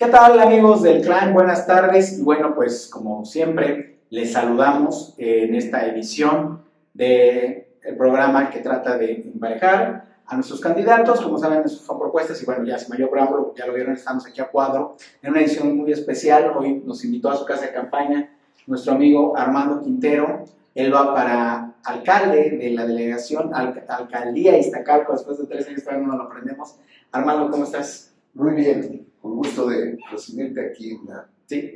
¿Qué tal amigos del clan? Buenas tardes. Y bueno, pues como siempre, les saludamos en esta edición del programa que trata de emparejar a nuestros candidatos. Como saben, son propuestas y bueno, ya sin mayor preámbulo, ya lo vieron, estamos aquí a cuadro en una edición muy especial. Hoy nos invitó a su casa de campaña nuestro amigo Armando Quintero. Él va para alcalde de la delegación, alcaldía Iztacalco, después de tres años todavía no lo aprendemos. Armando, ¿cómo estás? Muy bien, con gusto de recibirte aquí en la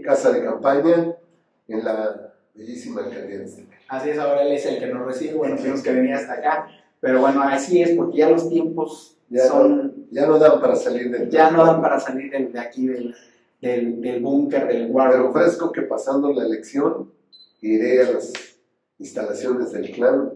casa de campaña, en la bellísima alcaldía de Así es, ahora él es el que nos recibe, bueno, tenemos que venir hasta acá, pero bueno, así es, porque ya los tiempos ya son... No, ya no dan para salir del... Ya no dan para salir de, aquí del, del, del búnker, del guardia. Pero ofrezco que pasando la elección iré a las instalaciones del clan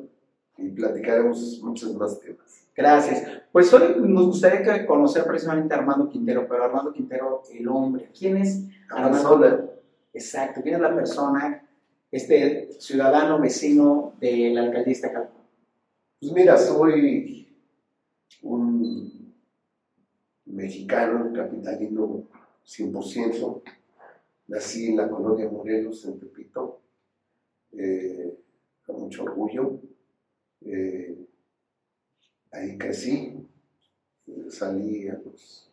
y platicaremos muchos más temas. Gracias. Pues hoy nos gustaría conocer precisamente a Armando Quintero, pero Armando Quintero, el hombre. ¿Quién es Armando? Exacto, ¿quién es la persona, este ciudadano vecino de la alcaldía de Pues mira, soy un mexicano, capitalino 100%. Nací en la colonia Morelos, en Tepito, eh, con mucho orgullo. Eh, ahí crecí, salí a los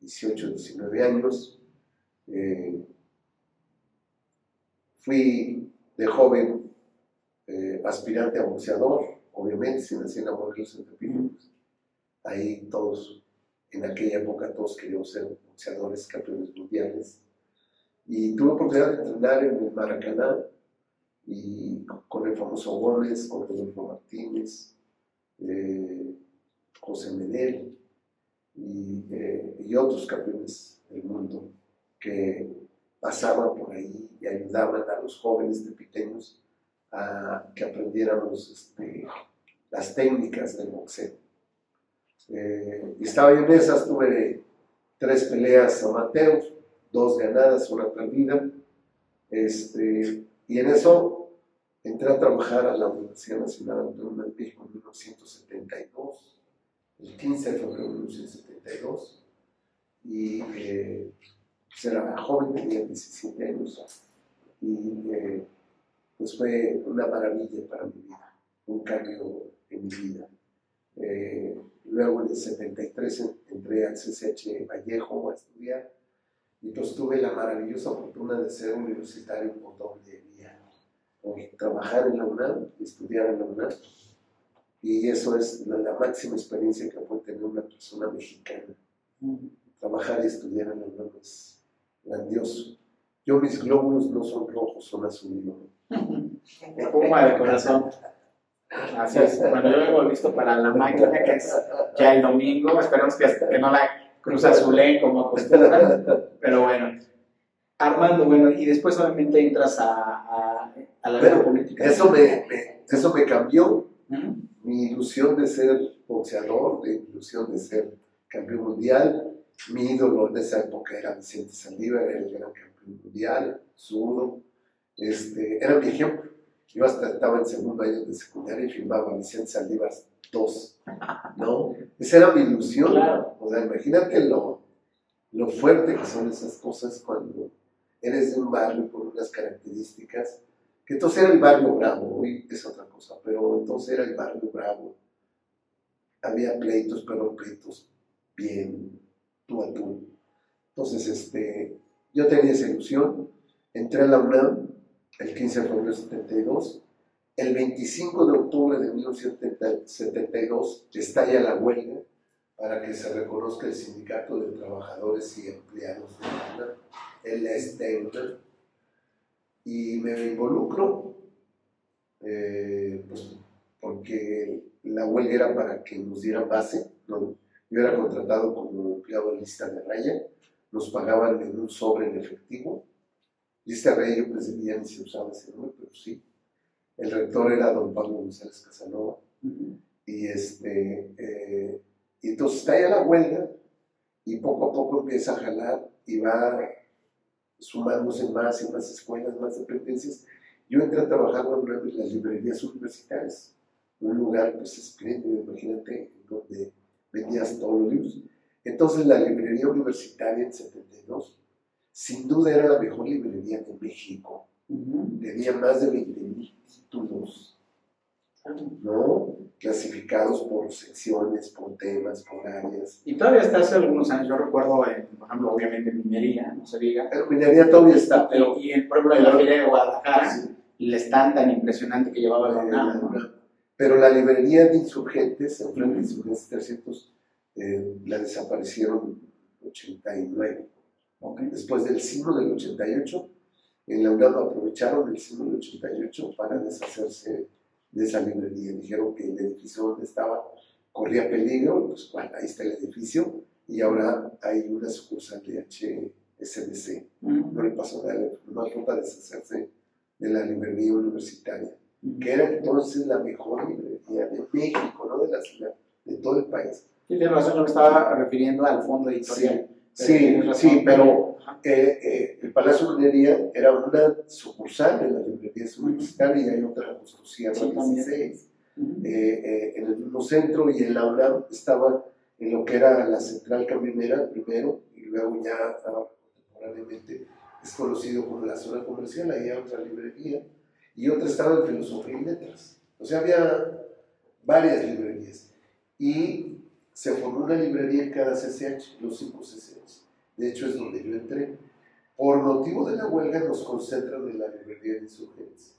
18, 19 años. Eh, fui de joven eh, aspirante a boxeador, obviamente, si nací en la Morelos en pues, ahí todos, en aquella época todos queríamos ser boxeadores, campeones mundiales. Y tuve oportunidad de entrenar en el Maracaná y con el famoso Gómez, con Rodolfo Martínez, José Medel eh, y, otros campeones del mundo que pasaban por ahí y ayudaban a los jóvenes de pequeños a que aprendiéramos este, las técnicas del boxeo. Eh, estaba yo en esas, tuve tres peleas amateur, dos ganadas, una perdida, este, y en eso Entré a trabajar a la Universidad Nacional Autónoma de México en 1972, el 15 de febrero de 1972, y eh, pues era joven, tenía 17 años, y eh, pues fue una maravilla para mi vida, un cambio en mi vida. Eh, luego en el 73 entré al CCH Vallejo a estudiar y pues tuve la maravillosa fortuna de ser universitario por doble trabajar en la UNAM, estudiar en la UNAM. Y eso es la, máxima experiencia que puede tener una persona mexicana. Trabajar y estudiar en la UNAM es grandioso. Yo mis glóbulos no son rojos, son azules. Puma de corazón. Así es. Bueno, yo he visto para la máquina que es ya el domingo. Esperemos que, que no la cruz azulé como acostumbran. Pero bueno. Armando, bueno, y después obviamente entras a, la vida política. Eso me, eso me cambió. Mi ilusión de ser boxeador, mi ilusión de ser campeón mundial. Mi ídolo en esa época era Vicente Saldívar, era el gran campeón mundial, zurdo. Este, era mi ejemplo. Yo hasta estaba en segundo año de secundaria y filmaba a Vicente Saldívar 2. ¿No? Esa era mi ilusión. O sea, imagínate lo, lo fuerte que son esas cosas cuando eres de un barrio con unas características, que entonces era el barrio bravo, hoy es otra cosa, pero entonces era el barrio bravo. Había pleitos, pero pleitos bien, tú a tú. Entonces, este, yo tenía esa ilusión, entré a la UNAM el 15 de febrero de 72, el 25 de octubre de 1972 estalla la huelga para que se reconozca el sindicato de trabajadores y empleados de la UNAM el deuda y me involucro eh, pues, porque la huelga era para que nos dieran base. yo era contratado como empleado de lista de raya, nos pagaban en un sobre en efectivo. Lista de raya yo pensé que ya ni se usaba ese nombre, pero sí. El rector era don Pablo González Casanova. Y este, eh, y entonces está ya la huelga y poco a poco empieza a jalar y va sumándose más y más escuelas, más dependencias. Yo entré a trabajar en las librerías universitarias, un lugar pues espléndido, imagínate, donde vendías todos los libros. Entonces la librería universitaria en 72, sin duda era la mejor librería de México. Tenía más de 20.000 títulos, ¿no? Clasificados por secciones, por temas, por áreas. Y todavía hasta hace algunos años, yo recuerdo, por ejemplo, obviamente minería, no se diga. La minería todavía está, pero... Y, por ejemplo, en la feria de Guadalajara, el stand tan impresionante que llevaba la UNAM. Pero la librería de insurgentes, en frente de insurgentes 300, eh, la desaparecieron en 89. Después del signo del 88, en la UNAM aprovecharon el signo del 88 para deshacerse de esa librería. Dijeron que el edificio donde estaba corría peligro, pues bueno, ahí está el edificio y ahora hay una sucursal de HSBC. No le pasó nada, no hay para deshacerse de la librería universitaria, que era entonces la mejor librería de México, no de la ciudad, de todo el país. Sí, tiene razón, yo me estaba refiriendo al fondo editorial. Sí, sí, pero eh, eh, el Palacio de Minería era una sucursal de la librería universitaria y hay otra construcción en 16, eh, en el mismo centro y en la UNAM estaba en lo que era la central camionera primero y luego ya contemporáneamente es conocido como la zona comercial, ahí hay otra librería y otra estaba en filosofía y letras. O sea, había varias librerías y se formó una librería en cada CCH, los cinco CCH. De hecho, es donde yo entré. Por motivo de la huelga nos concentran en la librería de insurgentes.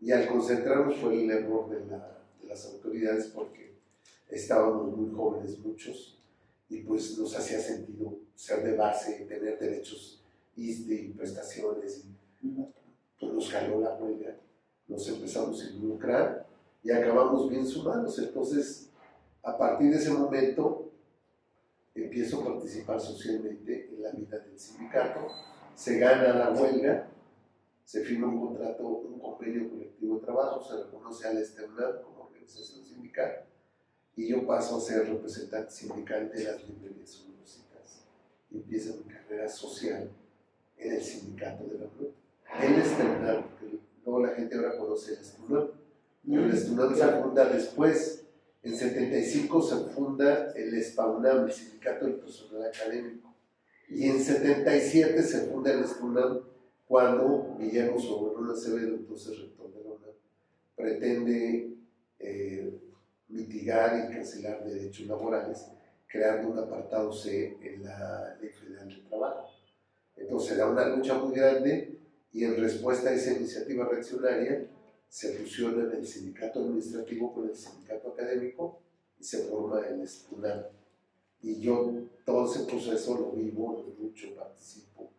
Y al concentrarnos fue el error de, de las autoridades porque estábamos muy jóvenes muchos y pues nos hacía sentido ser de base, tener derechos y prestaciones. pues nos jaló la huelga, nos empezamos a involucrar y acabamos bien sumados. Entonces, a partir de ese momento, empiezo a participar socialmente en la vida del sindicato, se gana la huelga, se firma un contrato, un convenio colectivo de trabajo, se reconoce al externar como organización sindical y yo paso a ser representante sindical de las librerías universitarias. Y empieza mi carrera social en el sindicato de la UNAM. El externar, porque luego la gente ahora conoce el pero el Estunam se funda después. En 75 se funda el SPAUNAM, el Sindicato del Personal Académico. Y en 77 se funda el Estunam cuando Guillermo Soberón Acevedo, entonces rector de la UNAM, pretende eh, mitigar y cancelar derechos laborales creando un apartado C en la Ley Federal del Trabajo. Entonces da una lucha muy grande y en respuesta a esa iniciativa reaccionaria se fusiona el sindicato administrativo con el sindicato académico y se forma el STUNAM. Y yo todo ese proceso lo vivo, lo lucho, participo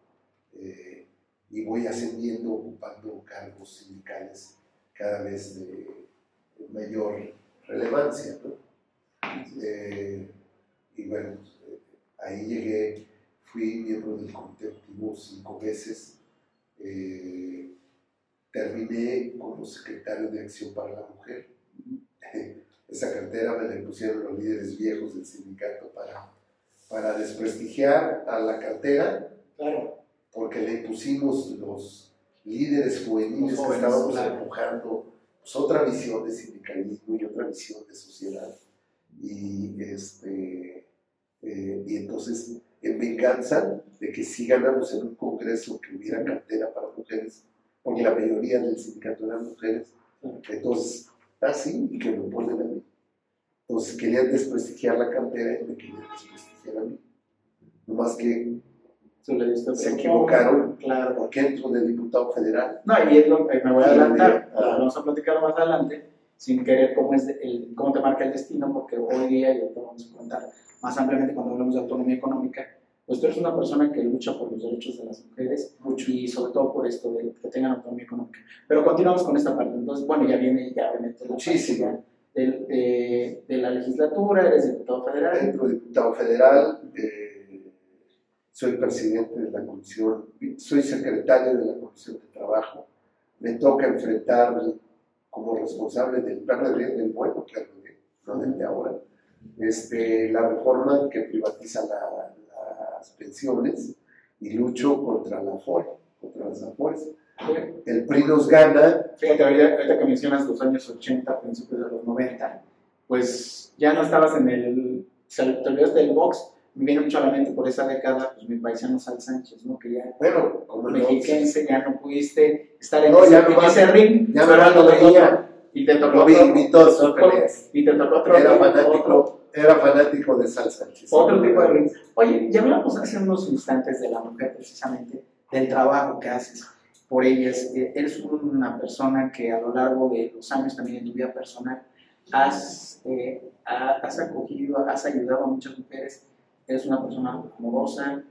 eh, y voy ascendiendo, ocupando cargos sindicales cada vez de mayor relevancia. Eh, y bueno, eh, ahí llegué fui miembro del comité activo cinco veces. Eh, terminé como secretario de Acción para la Mujer. Esa cartera me la pusieron los líderes viejos del sindicato para, para desprestigiar a la cartera, claro. porque le pusimos los líderes juveniles que estábamos empujando pues, otra visión de sindicalismo y otra visión de sociedad. Y, este, eh, y entonces en venganza de que si ganamos en un congreso que hubiera cartera para mujeres, porque la mayoría del sindicato eran mujeres, entonces, así, y que me ponen a mí. Entonces querían desprestigiar la cartera y me querían desprestigiar a mí. No más que se equivocaron, claro. porque entro de diputado federal. No, y es lo que me voy a adelantar, vamos a platicar más adelante, sin querer cómo, es el, cómo te marca el destino, porque hoy día, y lo vamos a comentar más ampliamente cuando hablamos de autonomía económica, pues tú eres una persona que lucha por los derechos de las mujeres mucho y sobre todo por esto de que tengan autonomía económica. Pero continuamos con esta parte. Entonces, bueno, ya viene ya obviamente Muchísimo. De, de, la legislatura, eres diputado federal. Dentro diputado federal, eh, soy presidente de la comisión, soy secretario de la comisión de trabajo. Me toca enfrentar como responsable del PRD del bueno, claro, no de ahora, este, la reforma que privatiza las pensiones y lucho contra la FORE, contra las AFORES. El PRI nos gana. Fíjate, ahorita, que mencionas los años 80, principios de los 90, pues ya no estabas en el. Te olvidaste del box, me viene mucho a la mente por esa década, pues mi paisano Sal Sánchez, ¿no? Que ya, bueno, como mexiquense, ya no pudiste estar en, no, ese, ya no en ese ring, ya no veía. y te tocó Lo vi, otro, vi todas sus peleas. y te tocó otro, Era fanático, era fanático de Sal Sánchez. otro tipo de ring. Oye, ya hablamos hace unos instantes de la mujer, precisamente, del trabajo que haces por ellas. Eres una persona que a lo largo de los años, también en tu vida personal, has, eh, ha- has acogido, has ayudado a muchas mujeres. Eres una persona amorosa.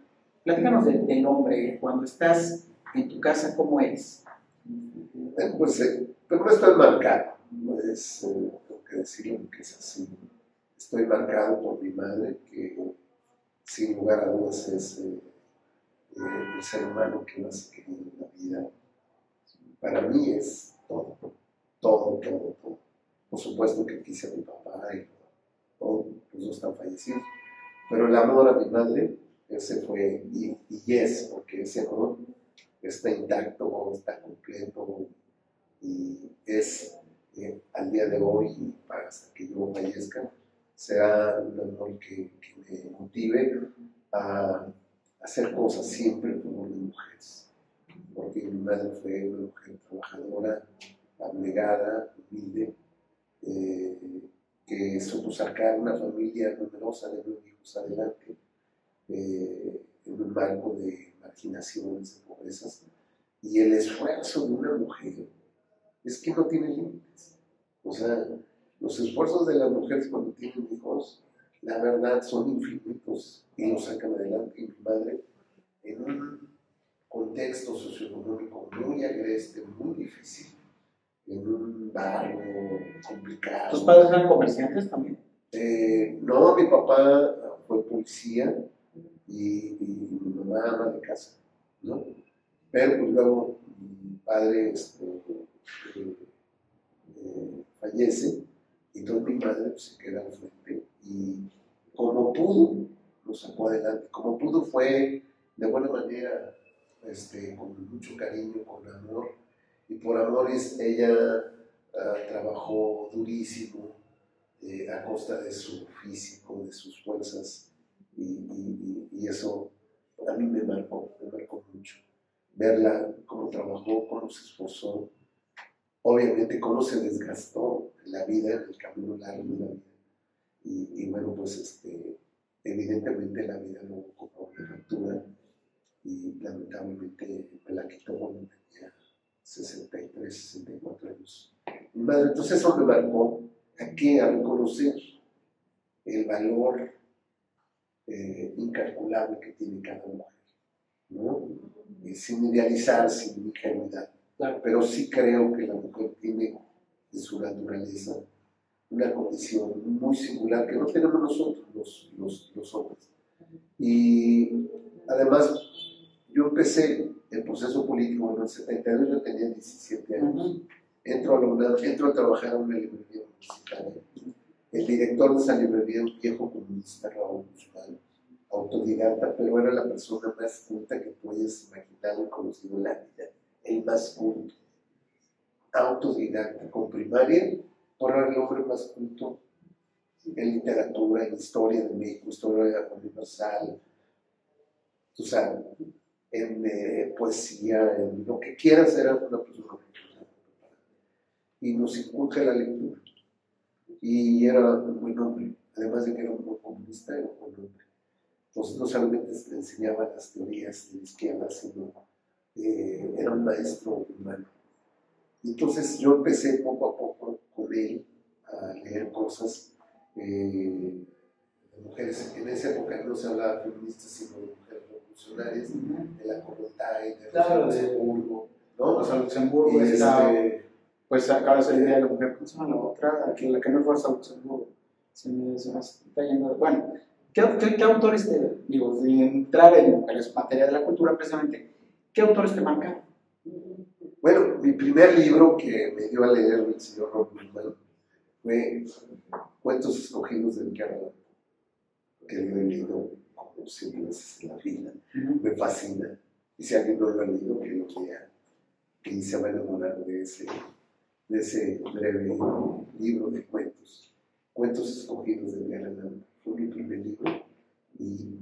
Platícanos de- del hombre. Cuando estás en tu casa, ¿cómo eres? Bueno, pues, eh, no estoy marcado, no es, eh, que decirlo que es así. Estoy marcado por mi madre, que sin lugar a dudas es eh, eh, el ser humano que más he querido en la vida. Para mí es todo, todo, todo, todo. Por supuesto que quise a mi papá y todo, los dos están fallecidos. Pero el amor a mi madre, ese fue, y, es, porque ese amor está intacto, está completo y es eh, al día de hoy y hasta que yo fallezca, será un amor que, que me motive a hacer cosas siempre por las mujeres. Porque mi madre fue una mujer trabajadora, abnegada, humilde, eh, que supo sacar una familia numerosa de nueve hijos adelante eh, en un marco de marginaciones, de pobrezas. Y el esfuerzo de una mujer es que no tiene límites. O sea, los esfuerzos de las mujeres cuando tienen hijos, la verdad, son infinitos y los sacan adelante. Y mi madre, en un contexto socioeconómico muy agreste, muy difícil, en un barrio complicado. ¿Tus padres eran comerciantes también? Eh, no, mi papá fue policía y, y mi mamá ama de casa, ¿no? Pero pues luego mi padre este, eh, fallece y entonces mi madre pues, se queda al frente y como pudo nos sacó adelante, como pudo fue de buena manera, este, con mucho cariño, con amor y por amor ella ah, trabajó durísimo eh, a costa de su físico, de sus fuerzas, y, y- y- eso a mí me marcó, me marcó mucho. Verla cómo trabajó, cómo se esforzó, obviamente cómo se desgastó la vida, el camino largo de la vida. Y, y bueno, pues este, evidentemente la vida no cobró una factura y lamentablemente me la quitó cuando tenía 63, 64 años. Mi madre, entonces eso me marcó a qué? A reconocer el valor eh, incalculable que tiene cada mujer, ¿no? Y sin idealizar, sin ingenuidad. Claro. Pero sí creo que la mujer tiene en su naturaleza una condición muy singular que no tenemos nosotros, los, los, los hombres. Y además, yo empecé el proceso político en el 72, yo tenía 17 años entro a, la UNAM, entro a trabajar a una librería. El director de esa librería, un viejo comunista, autodidacta, pero era la persona más culta que puedes imaginar y conocido en la vida, el más culto. Autodidacta, con primaria, por el hombre más culto en literatura, en historia de México, historia universal, tú sabes, en eh, poesía, en lo que quieras, era una persona y nos inculca la lectura. Y era un buen hombre, además de que era un buen comunista, era un buen hombre. Entonces no solamente le enseñaba las teorías de la izquierda, sino eh, era un maestro humano. Entonces yo empecé poco a poco con él a leer cosas eh, de mujeres. En esa época no se hablaba de feministas, sino de mujeres revolucionarias, de la Corontay, de Claro, Rosa de- Luxemburgo, ¿no? Rosa Luxemburgo Y este, pues acaba de salir de la mujer, ¿cómo se llama la otra? Que la que no es Rosa Luxemburgo. Se me, se me está yendo. Bueno, ¿qué, qué, qué autores te, digo, sin entrar en mujeres, materia de la cultura precisamente, ¿qué autores te marcaron? Bueno, mi primer libro que me dio a leer el señor Rob Guzmán fue Cuentos escogidos de Ricardo, que lo he leído como veces en la vida. Me fascina. Y si alguien no lo ha leído, que lo lea. Y se va a enamorar de ese, de ese breve libro de cuentos. Cuentos escogidos de Ricardo. Fue mi primer libro. Y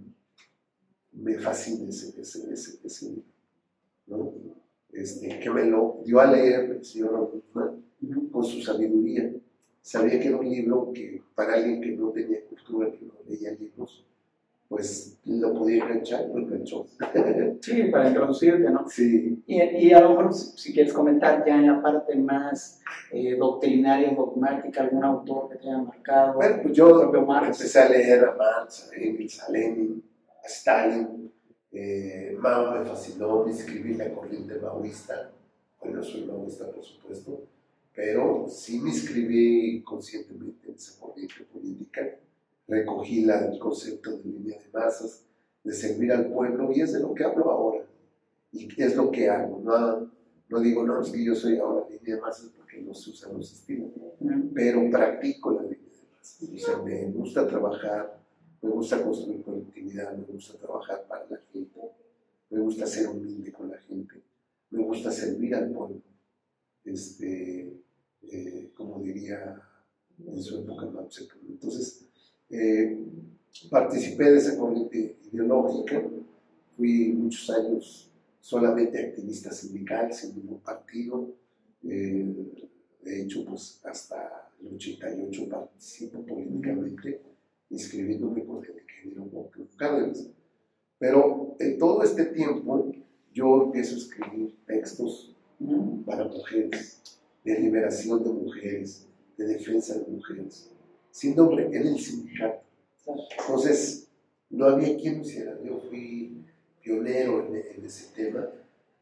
me fascina ese, ese, ese, ese libro. Este, que me lo dio a leer el señor Guzmán con su sabiduría. Sabía que era un libro que para alguien que no tenía cultura, que no leía libros, pues lo podía enganchar, lo enganchó. Sí, para introducirte, ¿no? Sí. Y, y a lo mejor, si quieres comentar ya en la parte más eh, doctrinaria, dogmática, algún autor que te haya marcado. Bueno, pues yo propio Marx. empecé a leer a Marx, a Engels, a Lenin, a Stalin. Eh, Mao me fascinó, me inscribí en la corriente maoísta. Bueno, no soy maoísta, por supuesto, pero sí me inscribí conscientemente en esa corriente política. Recogí la, el concepto de línea de masas, de servir al pueblo, y es de lo que hablo ahora. Y es lo que hago. No, no digo, no, es que yo soy ahora línea de masas porque no se usan los estilos, pero practico la línea de masas. O sea, me gusta trabajar, me gusta construir colectividad, me gusta trabajar para la gente, me gusta ser humilde con la gente, me gusta servir al pueblo. Este, eh, como diría en su época Mao. Entonces, eh, participé de esa corriente ideológica, fui muchos años solamente activista sindical, sin ningún partido. Eh, de hecho, pues hasta el 88 participo políticamente, inscribiéndome con el ingeniero Walker Cárdenas. Pero en todo este tiempo yo empiezo a escribir textos para mujeres, de liberación de mujeres, de defensa de mujeres, sin nombre, en el sindicato. Entonces, no había quien lo hiciera. Yo fui pionero en, en ese tema.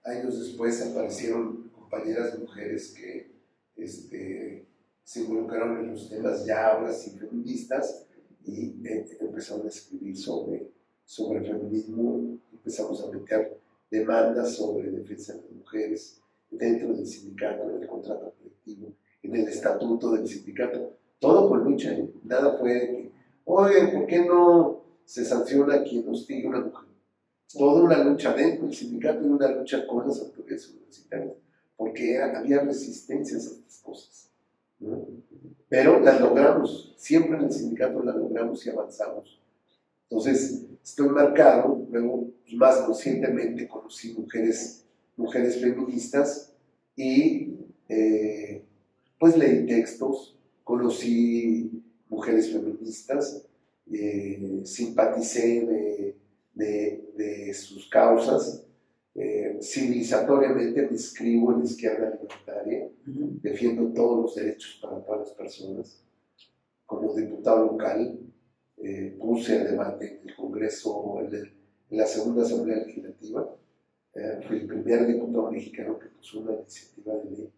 Años después aparecieron compañeras mujeres que este, se involucraron en los temas ya ahora sí feministas y eh, empezaron a escribir sobre, sobre feminismo. Empezamos a meter demandas sobre defensa de mujeres dentro del sindicato, en el contrato colectivo, en el estatuto del sindicato. Todo con lucha, ¿eh? nada fue de que, oye, ¿por qué no se sanciona a quien hostiga a una mujer? Toda una lucha dentro del sindicato y una lucha con las autoridades universitarias, porque era- había resistencias a estas cosas. Pero las logramos, siempre en el sindicato las logramos y avanzamos. Entonces, estoy marcado, luego pues, más conscientemente conocí mujeres, mujeres feministas y eh, pues leí textos, conocí mujeres feministas, eh, simpaticé de, de- de sus causas, eh, civilizatoriamente me inscribo en la izquierda libertaria, defiendo todos los derechos para todas las personas. Como diputado local, eh, puse a debate en el Congreso, en, el- en la segunda Asamblea Legislativa, fui el primer diputado mexicano que puso una iniciativa de ley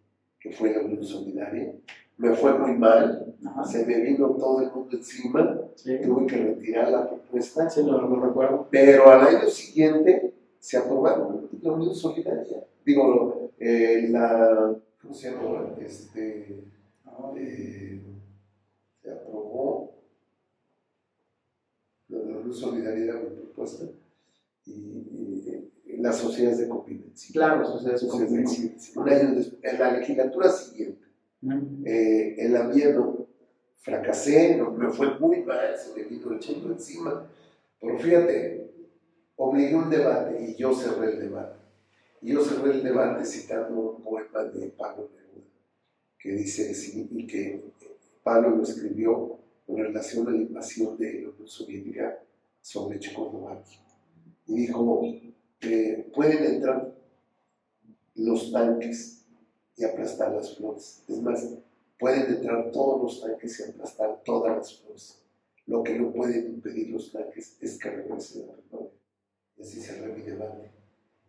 que fue la Unión Solidaria. Me fue muy mal, Ajá. se me vino todo el mundo encima, Sí, tuve que retirar la propuesta, sí, recuerdo. pero al año siguiente se aprobaron la Unión Solidaria. Digo, eh, la. ¿Cómo se llama? Este, eh, se aprobó. La Unión Solidaria mi propuesta. Y, y- y las sociedades de convivencia. Claro, sociedades de Sociedades de convivencia. Un año después, en la legislatura siguiente. Eh, en la fracasé, no, me fue muy mal, se me vino el mundo encima. Pero fíjate, obligué un debate y yo cerré el debate. Y yo cerré el debate citando un poema de Pablo Neruda, que dice que Pablo lo escribió en relación a la invasión de la Unión Soviética sobre Checoslovaquia. Y dijo, eh, pueden entrar los tanques y aplastar las flores. Es más, pueden entrar todos los tanques y aplastar todas las flores. Lo que no pueden impedir los tanques es que regrese la primavera. Y así cerré mi debate.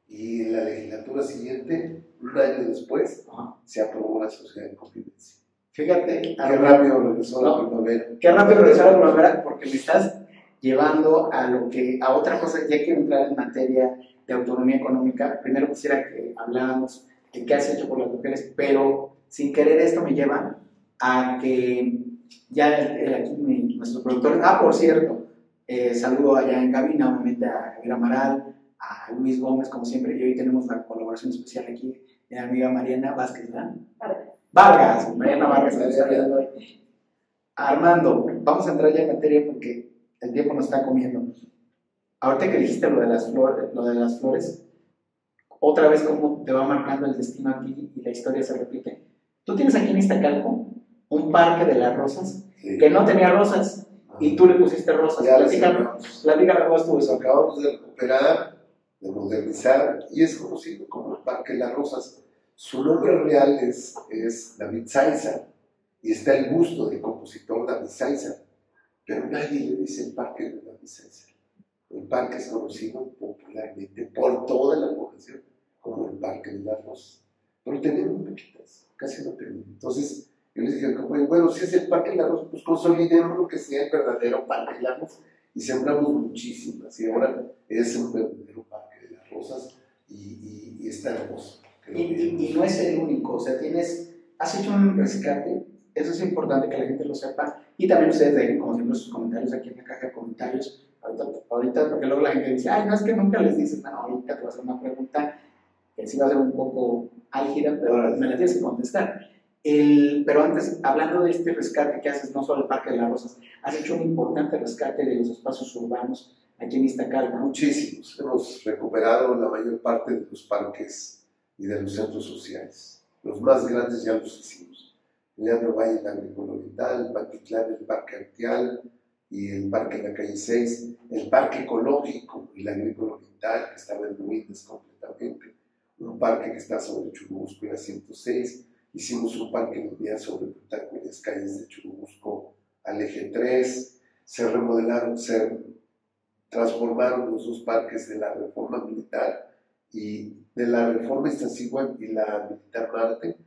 Y en la legislatura siguiente, un año después, Ajá. se aprobó la sociedad de convivencia. Fíjate, Qué rápido regresó la No. primavera. qué rápido regresar a la primavera porque me estás llevando a lo que a otra cosa ya quiero entrar en materia de autonomía económica primero quisiera que habláramos de qué has hecho por las mujeres pero sin querer esto me lleva a que ya aquí mi- nuestro productor ah por cierto eh, saludo allá en cabina obviamente a Javier Amaral a Luis Gómez como siempre y hoy tenemos la colaboración especial aquí de mi amiga Mariana Vázquez ¿verdad? Vargas, Mariana Vargas, hoy. Armando, vamos a entrar ya en materia porque el tiempo nos está comiendo. ahorita que dijiste lo de las flores, lo de las flores otra vez cómo te va marcando el destino aquí y la historia se repite. Tú tienes aquí en Iztacalco un parque de las rosas que no tenía rosas y tú le pusiste rosas. Platícame cómo estuvo eso. Acabamos de recuperar, de modernizar y es conocido como el Parque de las Rosas. Su nombre real es, es David Saiza y está el gusto del compositor David Saiza, pero nadie le dice el Parque de David Saiza. El parque es conocido popularmente por toda la población como el Parque de las Rosas. Pero tenemos poquitas, casi no tenemos. Entonces, yo les dije, bueno, si es el Parque de las Rosas, pues consolidemos lo que sea el verdadero Parque de las Rosas. Y sembramos muchísimas. Y ahora es un verdadero Parque de las Rosas y, y, está hermoso. Y, y, no es el único, o sea, tienes, has hecho un rescate, eso es importante que la gente lo sepa, y también ustedes dejen, como siempre, sus comentarios aquí en la caja de comentarios, ahorita, ahorita, porque luego la gente dice, ay, no es que nunca les dices, no, ahorita te voy a hacer una pregunta que sí va a ser un poco álgida, pero me la tienes que contestar. El, pero antes, hablando de este rescate que haces, no solo el Parque de las Rosas, has hecho un importante rescate de los espacios urbanos aquí en Iztacalco. Muchísimos. Hemos recuperado la mayor parte de los parques y de los centros sociales. Los más grandes ya los hicimos. Leandro Valle, el Agrícola Oriental, Patitlán, el Parque Artial y el Parque de la Calle 6, el Parque Ecológico y la Agrícola Oriental, que estaba en ruinas completamente un parque que está sobre Churubusco y la 106. Hicimos un parque lineal sobre Plutarco y las calles de Churubusco al eje 3. Se remodelaron, se transformaron los dos parques de la reforma militar y de la reforma Iztaccíhuatl y la militar Marte,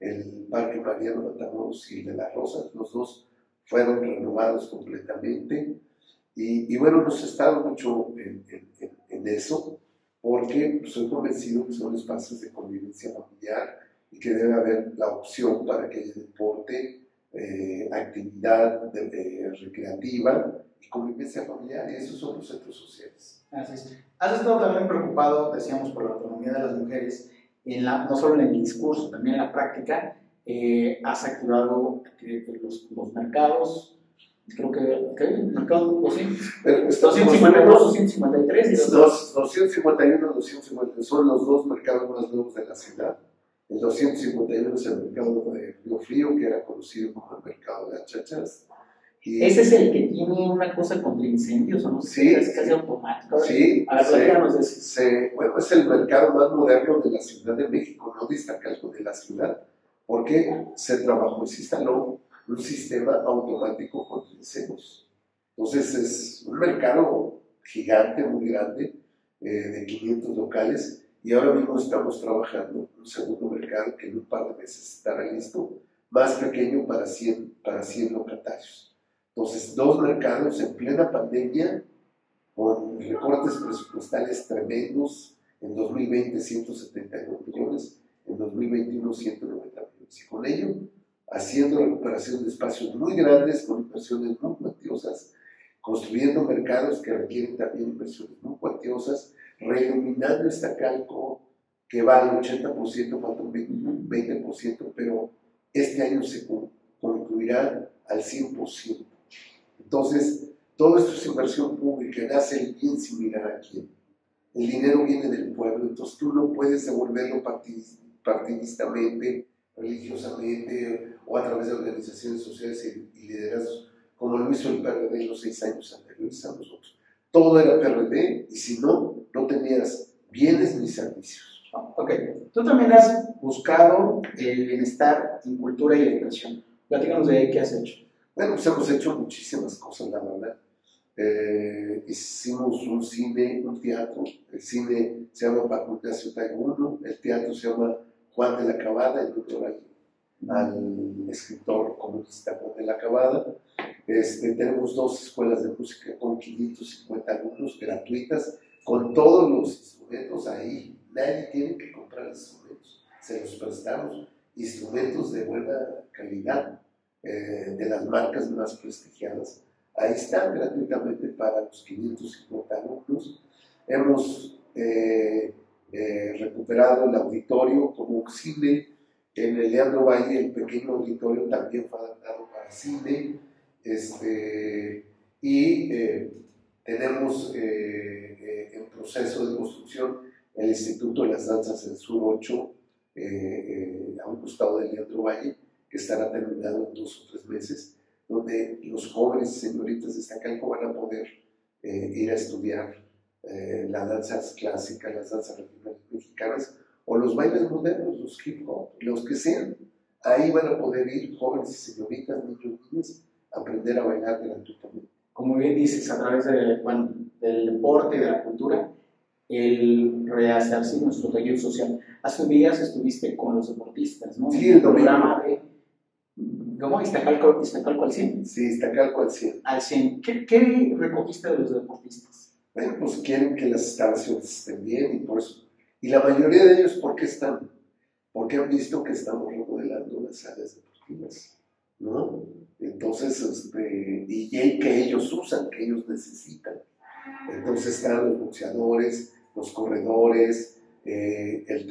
el parque Mariano Matamoros y de las Rosas, los dos fueron renovados completamente. Y, bueno, nos ha estado mucho en eso porque soy convencido que son espacios de convivencia familiar y que debe haber la opción para que haya deporte, eh, actividad recreativa y convivencia familiar, y esos son los centros sociales. Así es. Has estado también preocupado, decíamos, por la autonomía de las mujeres, en la, no solo en el discurso, también en la práctica. Eh, has activado los, los mercados, creo que, okay, mercado 252, 253 251, 250 son los dos mercados más nuevos de la ciudad. El 251 es el mercado de Río Frío, que era conocido como el mercado de Achachas. Y ¿Ese es el que tiene una cosa contra incendios o no? Sí. Es casi automático. Sí. A ver, se, bueno, es el mercado más moderno de la Ciudad de México, no destaca algo de la ciudad, porque se trabajó y se instaló un sistema automático contra incendios. Entonces es un mercado gigante, muy grande, eh, de 500 locales, y ahora mismo estamos trabajando un segundo mercado que en un par de meses estará listo, más pequeño para 100, para 100 locatarios. Entonces, dos mercados en plena pandemia, con recortes presupuestales tremendos, en 2020 172 millones, en 2021 190 millones. Y con ello haciendo recuperación de espacios muy grandes con inversiones muy cuantiosas, construyendo mercados que requieren también inversiones muy cuantiosas, reiluminando esta calco que va al 80%, falta un 20%, pero este año se concluirá al 100%. Entonces, todo esto es inversión pública, nace el bien sin mirar a quién. El dinero viene del pueblo, entonces tú no puedes devolverlo partidistamente, religiosamente o a través de organizaciones sociales y, liderazgos, como lo hizo el PRD en los seis años anteriores a nosotros. Todo era PRD y si no, no tenías bienes ni servicios. Ok, tú también has buscado el bienestar en cultura y educación. Platícanos de qué has hecho. Bueno, pues hemos hecho muchísimas cosas, la verdad. Eh, hicimos un cine, un teatro. El cine se llama Facultad Ciudad 1, el teatro se llama Juan de la Cabada, el doctor al, escritor comunista Juan de la Cabada. Este, tenemos dos escuelas de música con 550 alumnos gratuitas, con todos los instrumentos ahí. Nadie tiene que comprar instrumentos, se los prestamos. Instrumentos de buena calidad, eh, de las marcas más prestigiadas. Ahí están gratuitamente para los 550 alumnos. Hemos eh, eh, recuperado el auditorio como cine. En el Leandro Valle, el pequeño auditorio también fue adaptado para cine. Este, y eh, Tenemos eh, eh, en proceso de construcción el Instituto de las Danzas del Sur 8, a un costado de Leandro Valle, que estará terminado en dos o tres meses, donde los jóvenes señoritas de Estacalco van a poder ir a estudiar las danzas clásicas, las danzas regionales mexicanas, o los bailes modernos, los hip hop, los que sean. Ahí van a poder ir jóvenes y señoritas, niños y niñas, a aprender a bailar gratuitamente. Como bien dices, a través del deporte y de la cultura, el rehacerse nuestro tejido social. Hace días estuviste con los deportistas, ¿no? Sí, el programa de... ¿Cómo? ¿Iztacalco, Iztacalco al 100? Sí, Iztacalco al 100. Al 100. ¿Qué, ¿Qué recogiste de los deportistas? Bueno, pues quieren que las instalaciones estén bien y por eso y la mayoría de ellos, ¿por qué están? Porque han visto que estamos remodelando las áreas deportivas, ¿no? Entonces, este, y que ellos usan, que ellos necesitan. Entonces están los boxeadores, los corredores, eh, el,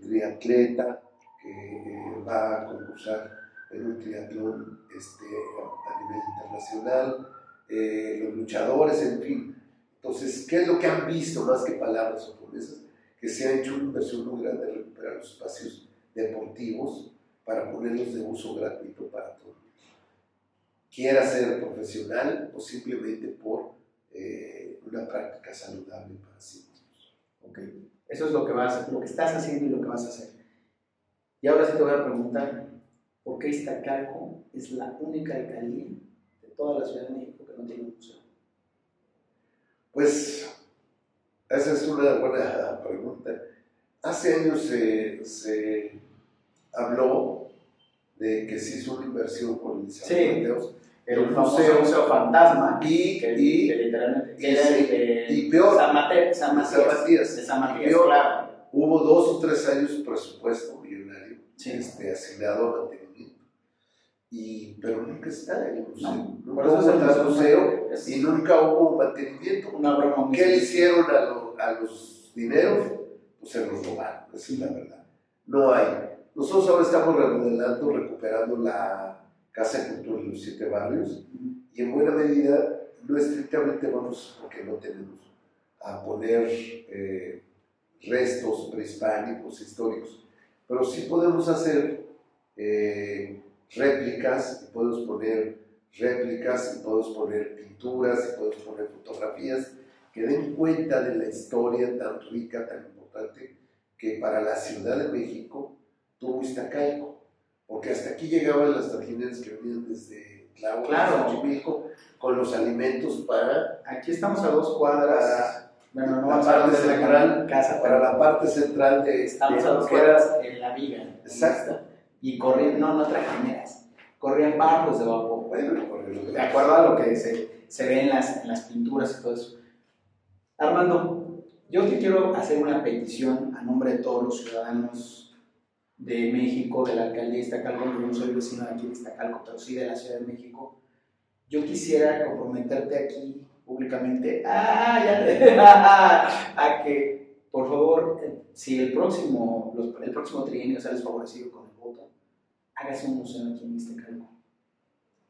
triatleta que va a concursar en un triatlón este, a, nivel internacional, eh, los luchadores, en fin. Entonces, ¿qué es lo que han visto más que palabras o promesas? Que se ha hecho una inversión muy grande en recuperar los espacios deportivos para ponerlos de uso gratuito para todos. Quiera ser profesional o simplemente por eh, una práctica saludable para sí mismos. Okay. Eso es lo que, vas, lo que estás haciendo y lo que vas a hacer. Y ahora sí te voy a preguntar, ¿por qué Iztacalco es la única alcaldía de toda la Ciudad de México que no tiene un museo? Pues esa es una buena pregunta. Hace años se, se habló de que se hizo una inversión con el sí, Mateos, el museo, museo fantasma y, que, y, que literalmente y, era de, y peor San, Mate, San Matías, San Matías, de San Matías peor, claro. hubo dos o tres años presupuesto millonario sí. este, asignado y, pero nunca está el museo. No, nunca por eso el museo y nunca hubo mantenimiento. Una broma ¿Qué le hicieron a, lo, a los dineros? Pues se los robaron, esa es la verdad. No hay. Nosotros ahora estamos remodelando, recuperando la Casa de Cultura de los Siete Barrios y en buena medida, no estrictamente vamos, porque no tenemos, a poner eh, restos prehispánicos, históricos, pero sí podemos hacer eh, réplicas, y podemos poner réplicas, y podemos poner pinturas, y podemos poner fotografías que den cuenta de la historia tan rica, tan importante, que para la Ciudad de México tuvo Iztacalco, porque hasta aquí llegaban las trajineras que venían desde Tláhuac, claro. con los alimentos para... Aquí estamos a dos cuadras... bueno, no la parte central, casa, para la parte central de... Estamos a dos cuadras en la viga. Exacto y corrían, no, no trajineras, corrían barcos de vapor. Bueno, de acuerdo a lo que se, se ve en las, en las pinturas y todo eso. Armando, yo te quiero hacer una petición a nombre de todos los ciudadanos de México, de la alcaldía de Iztacalco, yo no soy vecino de aquí de Iztacalco, pero sí de la Ciudad de México. Yo quisiera comprometerte aquí públicamente ah, ya, a que, por favor, si el próximo, el próximo trienio sales favorecido con hágase un museo aquí en Iztacalco.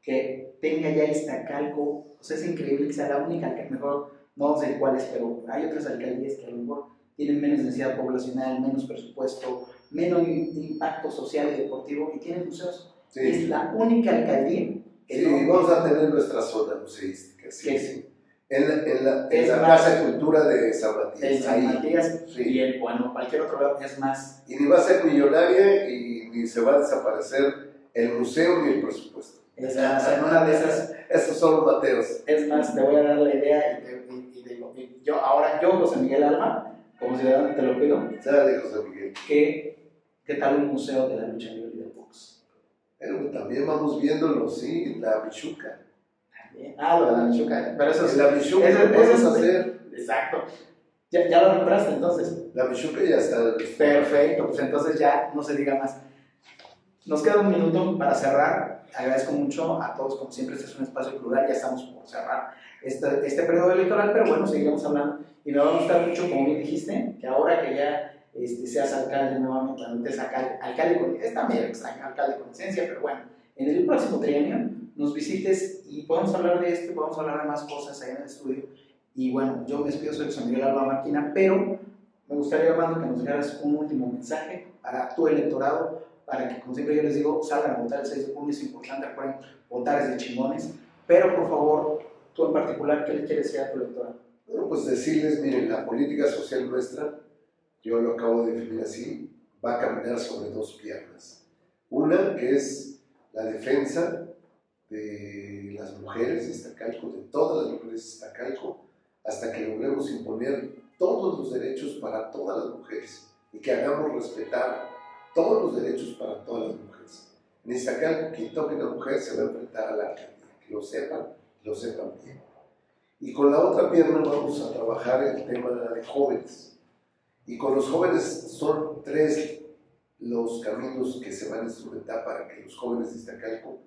Que tenga ya Iztacalco, o sea, es increíble que sea la única, que mejor, no sé cuáles, pero hay otras alcaldías que a lo mejor tienen menos densidad poblacional, menos presupuesto, menos impacto social y deportivo y tienen museos. Es la única alcaldía que sí, vamos a tener nuestra zona museística. Sí, sí. En la, en la, en la Casa de Cultura de San Matías. En San Matías sí. y en bueno, cualquier otro lado es más. Y ni va a ser millonaria y ni se va a desaparecer el museo ni el presupuesto. Es, o sea, en una de esas. Estos son los Mateos. Es más, te voy a dar la idea y, te, y, y digo, yo, ahora yo, José Miguel Alma, como ciudadano te lo pido. Dale, José Miguel. ¿Qué, ¿Qué tal un museo de la lucha libre de box? Pero también vamos viéndolo, sí, la Michuca. Ah, lo de la Michuca. Pero eso es. La Michuca eso, lo podemos hacer. Exacto. Ya, ya lo nombraste entonces. La Michuca ya está. Perfecto, pues entonces ya no se diga más. Nos queda un minuto para cerrar. Agradezco mucho a todos, como siempre, este es un espacio plural, ya estamos por cerrar este, este periodo electoral, pero bueno, seguiremos hablando. Y me va a gustar mucho, como bien dijiste, que ahora que ya este, seas alcalde nuevamente, antes alcalde, alcalde con, es también extraño, alcalde con licencia, pero bueno, en el próximo trienio nos visites y podamos hablar de esto, podamos hablar de más cosas ahí en el estudio. Y bueno, yo me despido, soy José Miguel Alba Máquina, pero me gustaría, Armando, que nos dieras un último mensaje para tu electorado, para que, como siempre yo les digo, salgan a votar el 6 de junio, es importante, recuerden, votar es de chingones, pero por favor, tú en particular, ¿qué le quieres decir a tu electorado? Bueno, pues decirles, miren, la política social nuestra, yo lo acabo de definir así, va a caminar sobre dos piernas. Una que es la defensa de las mujeres de Iztacalco, de todas las mujeres de Iztacalco, hasta que logremos imponer todos los derechos para todas las mujeres y que hagamos respetar todos los derechos para todas las mujeres. En Iztacalco, quien toque a una mujer se va a enfrentar a la alcaldía, que lo sepan, lo sepan bien. Y con la otra pierna vamos a trabajar el tema de jóvenes. Y con los jóvenes son tres los caminos que se van a instrumentar para que los jóvenes de Iztacalco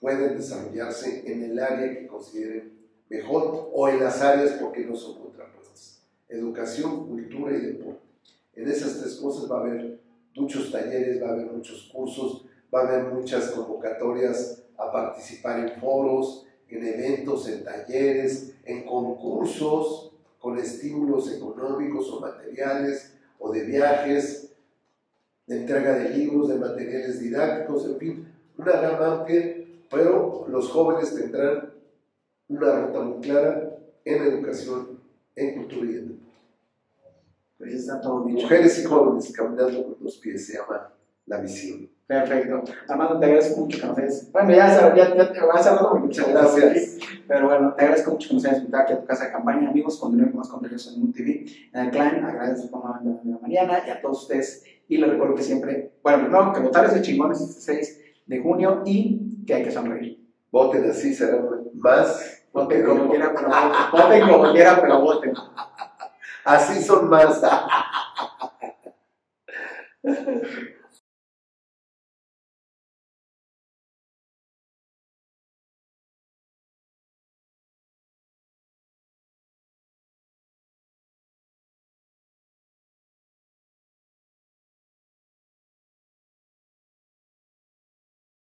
puedan desarrollarse en el área que consideren mejor o en las áreas porque no son contrapuestas. Educación, cultura y deporte. En esas tres cosas va a haber muchos talleres, va a haber muchos cursos, va a haber muchas convocatorias a participar en foros, en eventos, en talleres, en concursos con estímulos económicos o materiales o de viajes, de entrega de libros, de materiales didácticos, en fin, una gama amplia, pero los jóvenes tendrán una ruta muy clara en educación, en cultura y en deporte. Pues está todo dicho. Mujeres y jóvenes caminando con los pies se llama la visión. Perfecto. Armando, te agradezco mucho que nos hayas. Bueno, ya, ya, ya te vas a hablar muchas gracias. Pero bueno, te agradezco mucho que nos hayas invitado aquí a tu casa de campaña. Amigos, continúen con más contenidos en Moon TV. En el clan, agradezco a la mañana y a todos ustedes. Y les recuerdo que siempre, bueno, primero que votar es de chingones este 6 de junio y que hay que sonreír. Voten así, será más. Voten como quiera, pero voten. Voten como quiera, pero voten. Así son más.